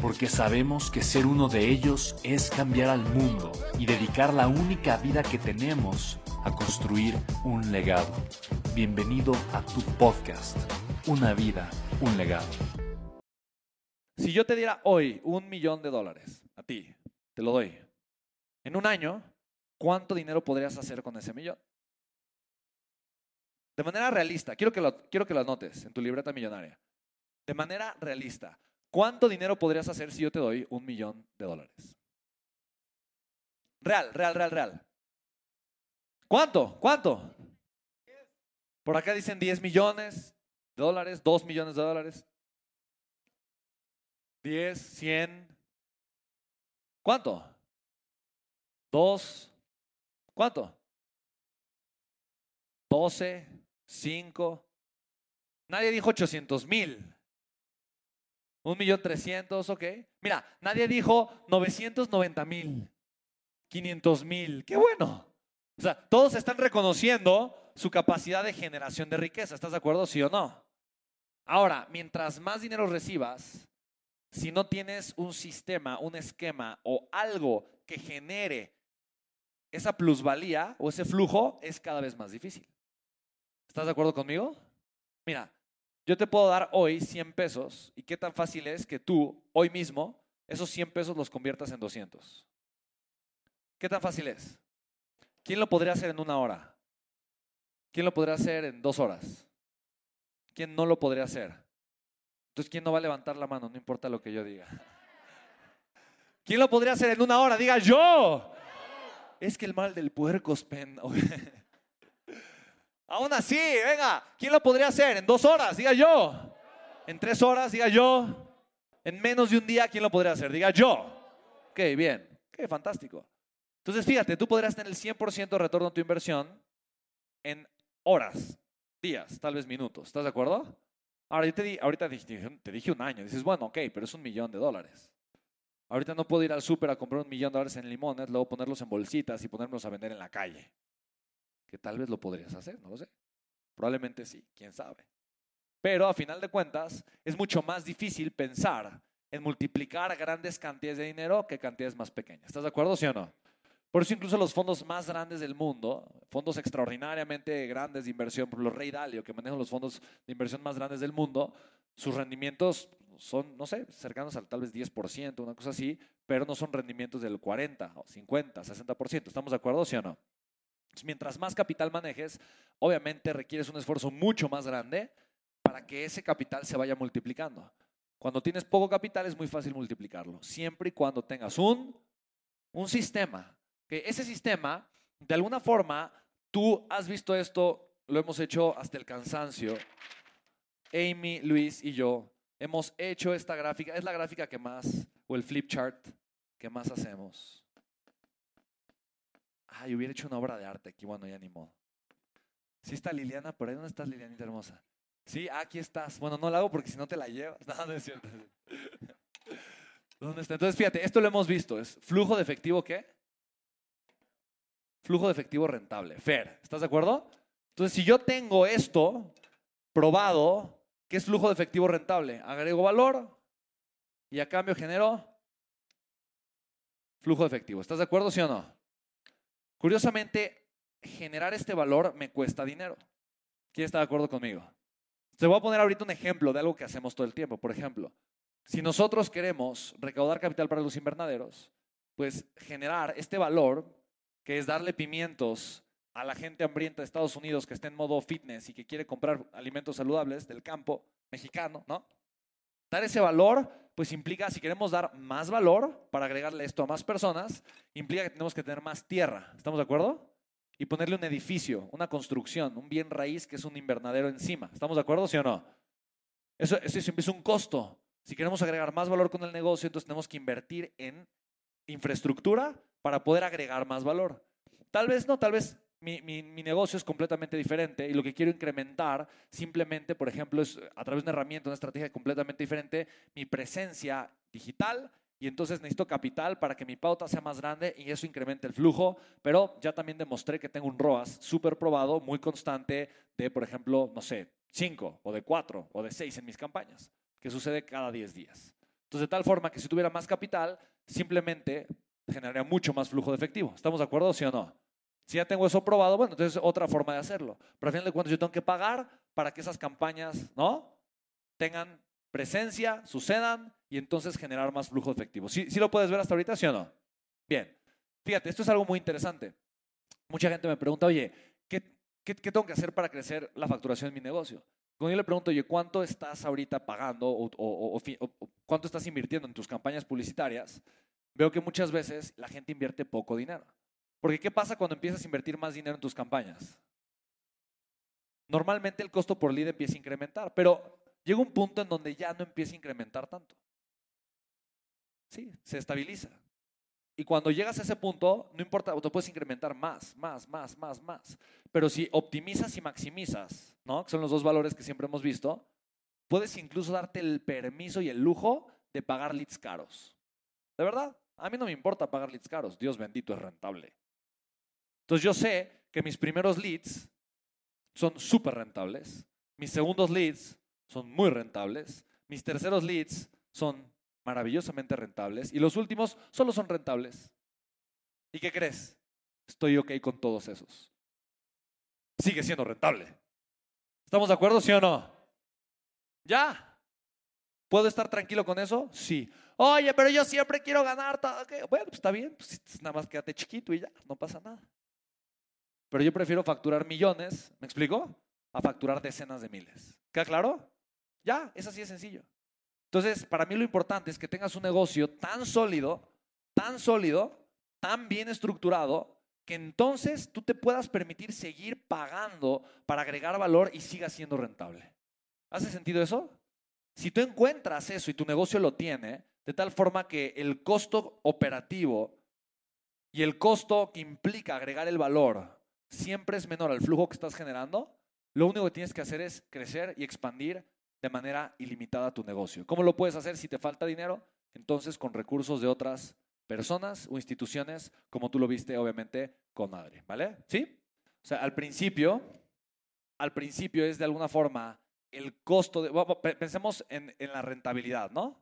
porque sabemos que ser uno de ellos es cambiar al mundo y dedicar la única vida que tenemos a construir un legado. Bienvenido a tu podcast, Una vida, un legado. Si yo te diera hoy un millón de dólares, a ti, te lo doy, en un año, ¿cuánto dinero podrías hacer con ese millón? De manera realista, quiero que lo, quiero que lo anotes en tu libreta millonaria. De manera realista, ¿Cuánto dinero podrías hacer si yo te doy un millón de dólares? Real, real, real, real. ¿Cuánto? ¿Cuánto? Por acá dicen 10 millones de dólares, 2 millones de dólares. 10, 100. ¿Cuánto? 2. ¿Cuánto? 12, 5. Nadie dijo 800 mil. Un millón trescientos, ok. Mira, nadie dijo 990 mil, 500 mil. Qué bueno. O sea, todos están reconociendo su capacidad de generación de riqueza. ¿Estás de acuerdo, sí o no? Ahora, mientras más dinero recibas, si no tienes un sistema, un esquema o algo que genere esa plusvalía o ese flujo, es cada vez más difícil. ¿Estás de acuerdo conmigo? Mira, yo te puedo dar hoy 100 pesos y qué tan fácil es que tú, hoy mismo, esos 100 pesos los conviertas en 200. ¿Qué tan fácil es? ¿Quién lo podría hacer en una hora? ¿Quién lo podría hacer en dos horas? ¿Quién no lo podría hacer? Entonces, ¿quién no va a levantar la mano? No importa lo que yo diga. ¿Quién lo podría hacer en una hora? Diga yo. Es que el mal del puerco es pen. Aún así, venga, ¿quién lo podría hacer? En dos horas, diga yo. En tres horas, diga yo. En menos de un día, ¿quién lo podría hacer? Diga yo. Ok, bien. Qué fantástico. Entonces, fíjate, tú podrías tener el 100% de retorno a tu inversión en horas, días, tal vez minutos. ¿Estás de acuerdo? Ahora, yo te ahorita te dije un año. Dices, bueno, ok, pero es un millón de dólares. Ahorita no puedo ir al súper a comprar un millón de dólares en limones, luego ponerlos en bolsitas y ponerlos a vender en la calle que tal vez lo podrías hacer, no lo sé. Probablemente sí, quién sabe. Pero a final de cuentas, es mucho más difícil pensar en multiplicar grandes cantidades de dinero que cantidades más pequeñas. ¿Estás de acuerdo, sí o no? Por eso incluso los fondos más grandes del mundo, fondos extraordinariamente grandes de inversión, por los Rey Dalio, que manejan los fondos de inversión más grandes del mundo, sus rendimientos son, no sé, cercanos al tal vez 10%, una cosa así, pero no son rendimientos del 40, 50, 60%. ¿Estamos de acuerdo, sí o no? Mientras más capital manejes, obviamente requieres un esfuerzo mucho más grande para que ese capital se vaya multiplicando. Cuando tienes poco capital es muy fácil multiplicarlo, siempre y cuando tengas un, un sistema. Que ese sistema, de alguna forma, tú has visto esto, lo hemos hecho hasta el cansancio. Amy, Luis y yo hemos hecho esta gráfica, es la gráfica que más, o el flip chart que más hacemos. Ay, hubiera hecho una obra de arte aquí, bueno, ya ni modo. Sí está Liliana, por ahí dónde estás, Lilianita hermosa. Sí, aquí estás. Bueno, no la hago porque si no te la llevas. No, no es cierto. ¿Dónde está? Entonces, fíjate, esto lo hemos visto. ¿Es flujo de efectivo qué? Flujo de efectivo rentable. Fair. ¿Estás de acuerdo? Entonces, si yo tengo esto probado, ¿qué es flujo de efectivo rentable? Agrego valor y a cambio genero flujo de efectivo. ¿Estás de acuerdo, sí o no? Curiosamente, generar este valor me cuesta dinero. ¿Quién está de acuerdo conmigo? Te voy a poner ahorita un ejemplo de algo que hacemos todo el tiempo. Por ejemplo, si nosotros queremos recaudar capital para los invernaderos, pues generar este valor que es darle pimientos a la gente hambrienta de Estados Unidos que está en modo fitness y que quiere comprar alimentos saludables del campo mexicano, ¿no? Dar ese valor, pues implica, si queremos dar más valor para agregarle esto a más personas, implica que tenemos que tener más tierra. ¿Estamos de acuerdo? Y ponerle un edificio, una construcción, un bien raíz que es un invernadero encima. ¿Estamos de acuerdo, sí o no? Eso, eso es un costo. Si queremos agregar más valor con el negocio, entonces tenemos que invertir en infraestructura para poder agregar más valor. Tal vez no, tal vez mi, negocio es completamente diferente y lo que quiero incrementar simplemente, por ejemplo, es a través de una herramienta, una estrategia completamente diferente, mi presencia digital y entonces necesito capital para que mi pauta sea más grande y eso incremente el flujo, pero ya también demostré que tengo un ROAS súper probado, muy constante de, por ejemplo, no sé, 5 o de 4 o de 6 en mis campañas, que sucede cada 10 días. Entonces, de tal forma que si tuviera más capital, simplemente generaría mucho más flujo de efectivo. ¿Estamos de acuerdo, sí o no? Si ya tengo eso probado, bueno, entonces es otra forma de hacerlo. Pero al final de cuentas yo tengo que pagar para que esas campañas, ¿no? Tengan presencia, sucedan y entonces generar más flujo efectivo. ¿Sí, ¿Sí lo puedes ver hasta ahorita, sí o no? Bien. Fíjate, esto es algo muy interesante. Mucha gente me pregunta, oye, ¿qué, qué, tengo que hacer para crecer la facturación en mi negocio? Cuando yo le pregunto, oye, ¿cuánto estás ahorita pagando o, cuánto estás invirtiendo en tus campañas publicitarias? Veo que muchas veces la gente invierte poco dinero. Porque ¿qué pasa cuando empiezas a invertir más dinero en tus campañas? Normalmente el costo por lead empieza a incrementar, pero llega un punto en donde ya no empieza a incrementar tanto. Sí, se estabiliza. Y cuando llegas a ese punto, no importa, te puedes incrementar más, más, más, más, más. Pero si optimizas y maximizas, ¿no? Que son los dos valores que siempre hemos visto, puedes incluso darte el permiso y el lujo de pagar leads caros. De verdad, a mí no me importa pagar leads caros. Dios bendito es rentable. Entonces yo sé que mis primeros leads son súper rentables, mis segundos leads son muy rentables, mis terceros leads son maravillosamente rentables y los últimos solo son rentables. ¿Y qué crees? Estoy ok con todos esos. Sigue siendo rentable. ¿Estamos de acuerdo, sí o no? ¿Ya? ¿Puedo estar tranquilo con eso? Sí. Oye, pero yo siempre quiero ganar. Bueno, pues está bien. Pues nada más quédate chiquito y ya, no pasa nada. Pero yo prefiero facturar millones, ¿me explico? A facturar decenas de miles. ¿Queda claro? Ya, es así de sencillo. Entonces, para mí lo importante es que tengas un negocio tan sólido, tan sólido, tan bien estructurado, que entonces tú te puedas permitir seguir pagando para agregar valor y siga siendo rentable. ¿Hace sentido eso? Si tú encuentras eso y tu negocio lo tiene, de tal forma que el costo operativo y el costo que implica agregar el valor siempre es menor al flujo que estás generando, lo único que tienes que hacer es crecer y expandir de manera ilimitada tu negocio. ¿Cómo lo puedes hacer si te falta dinero? Entonces con recursos de otras personas o instituciones, como tú lo viste obviamente con Madre, ¿vale? ¿Sí? O sea, al principio, al principio es de alguna forma el costo de, pensemos en, la rentabilidad, ¿no?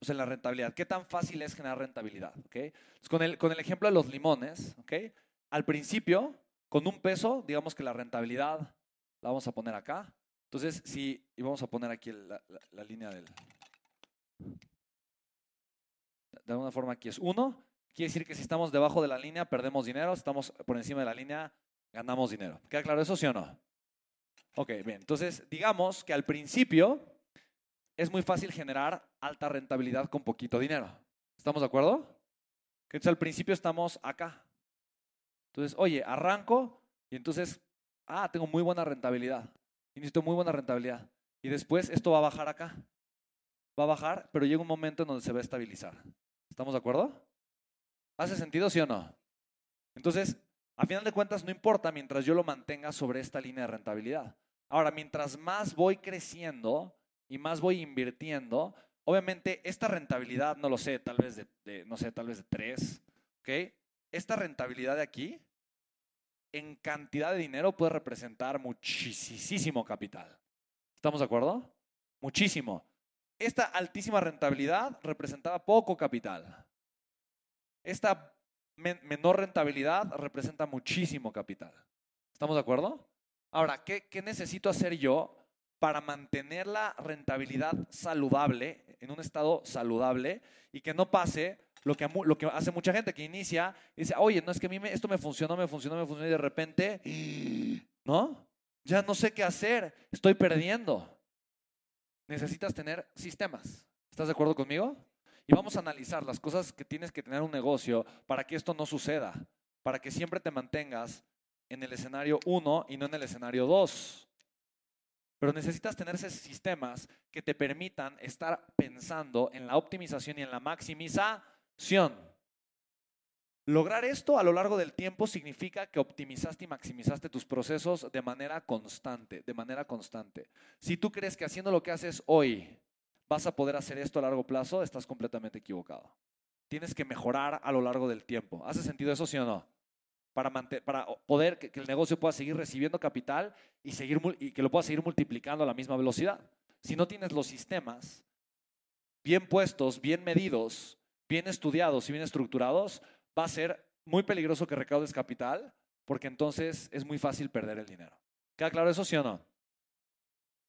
O sea, en la rentabilidad. ¿Qué tan fácil es generar rentabilidad? ¿okay? con, el, con el ejemplo de los limones, ¿ok? Al principio, con un peso, digamos que la rentabilidad la vamos a poner acá. Entonces, si, y vamos a poner aquí la, línea del... De alguna forma aquí es 1. Quiere decir que si estamos debajo de la línea perdemos dinero, si estamos por encima de la línea ganamos dinero. ¿Queda claro eso, sí o no? Ok, bien. Entonces, digamos que al principio es muy fácil generar alta rentabilidad con poquito dinero. ¿Estamos de acuerdo? Entonces al principio estamos acá. Entonces, oye, arranco y entonces, ah, tengo muy buena rentabilidad. Y muy buena rentabilidad. Y después esto va a bajar acá. Va a bajar, pero llega un momento en donde se va a estabilizar. ¿Estamos de acuerdo? ¿Hace sentido, sí o no? Entonces, a final de cuentas, no importa mientras yo lo mantenga sobre esta línea de rentabilidad. Ahora, mientras más voy creciendo y más voy invirtiendo, obviamente esta rentabilidad, no lo sé, tal vez de, no sé, tal vez de 3, ¿ok? Esta rentabilidad de aquí en cantidad de dinero puede representar muchísimo capital. ¿Estamos de acuerdo? Muchísimo. Esta altísima rentabilidad representaba poco capital. Esta menor rentabilidad representa muchísimo capital. ¿Estamos de acuerdo? Ahora, ¿qué, ¿qué, necesito hacer yo para mantener la rentabilidad saludable, en un estado saludable, y que no pase lo que, lo que hace mucha gente que inicia y dice, oye, no es que a mí esto me funcionó, me funcionó, me funcionó y de repente, ¿no? Ya no sé qué hacer, estoy perdiendo. Necesitas tener sistemas. ¿Estás de acuerdo conmigo? Y vamos a analizar las cosas que tienes que tener un negocio para que esto no suceda, para que siempre te mantengas en el escenario 1 y no en el escenario 2. Pero necesitas tener esos sistemas que te permitan estar pensando en la optimización y en la maximización. Lograr esto a lo largo del tiempo significa que optimizaste y maximizaste tus procesos de manera constante, de manera constante. Si tú crees que haciendo lo que haces hoy vas a poder hacer esto a largo plazo, estás completamente equivocado. Tienes que mejorar a lo largo del tiempo. ¿Hace sentido eso, sí o no? Para, para poder que, el negocio pueda seguir recibiendo capital y, seguir, y que lo pueda seguir multiplicando a la misma velocidad. Si no tienes los sistemas bien puestos, bien medidos, bien estudiados y bien estructurados, va a ser muy peligroso que recaudes capital porque entonces es muy fácil perder el dinero. ¿Queda claro eso, sí o no?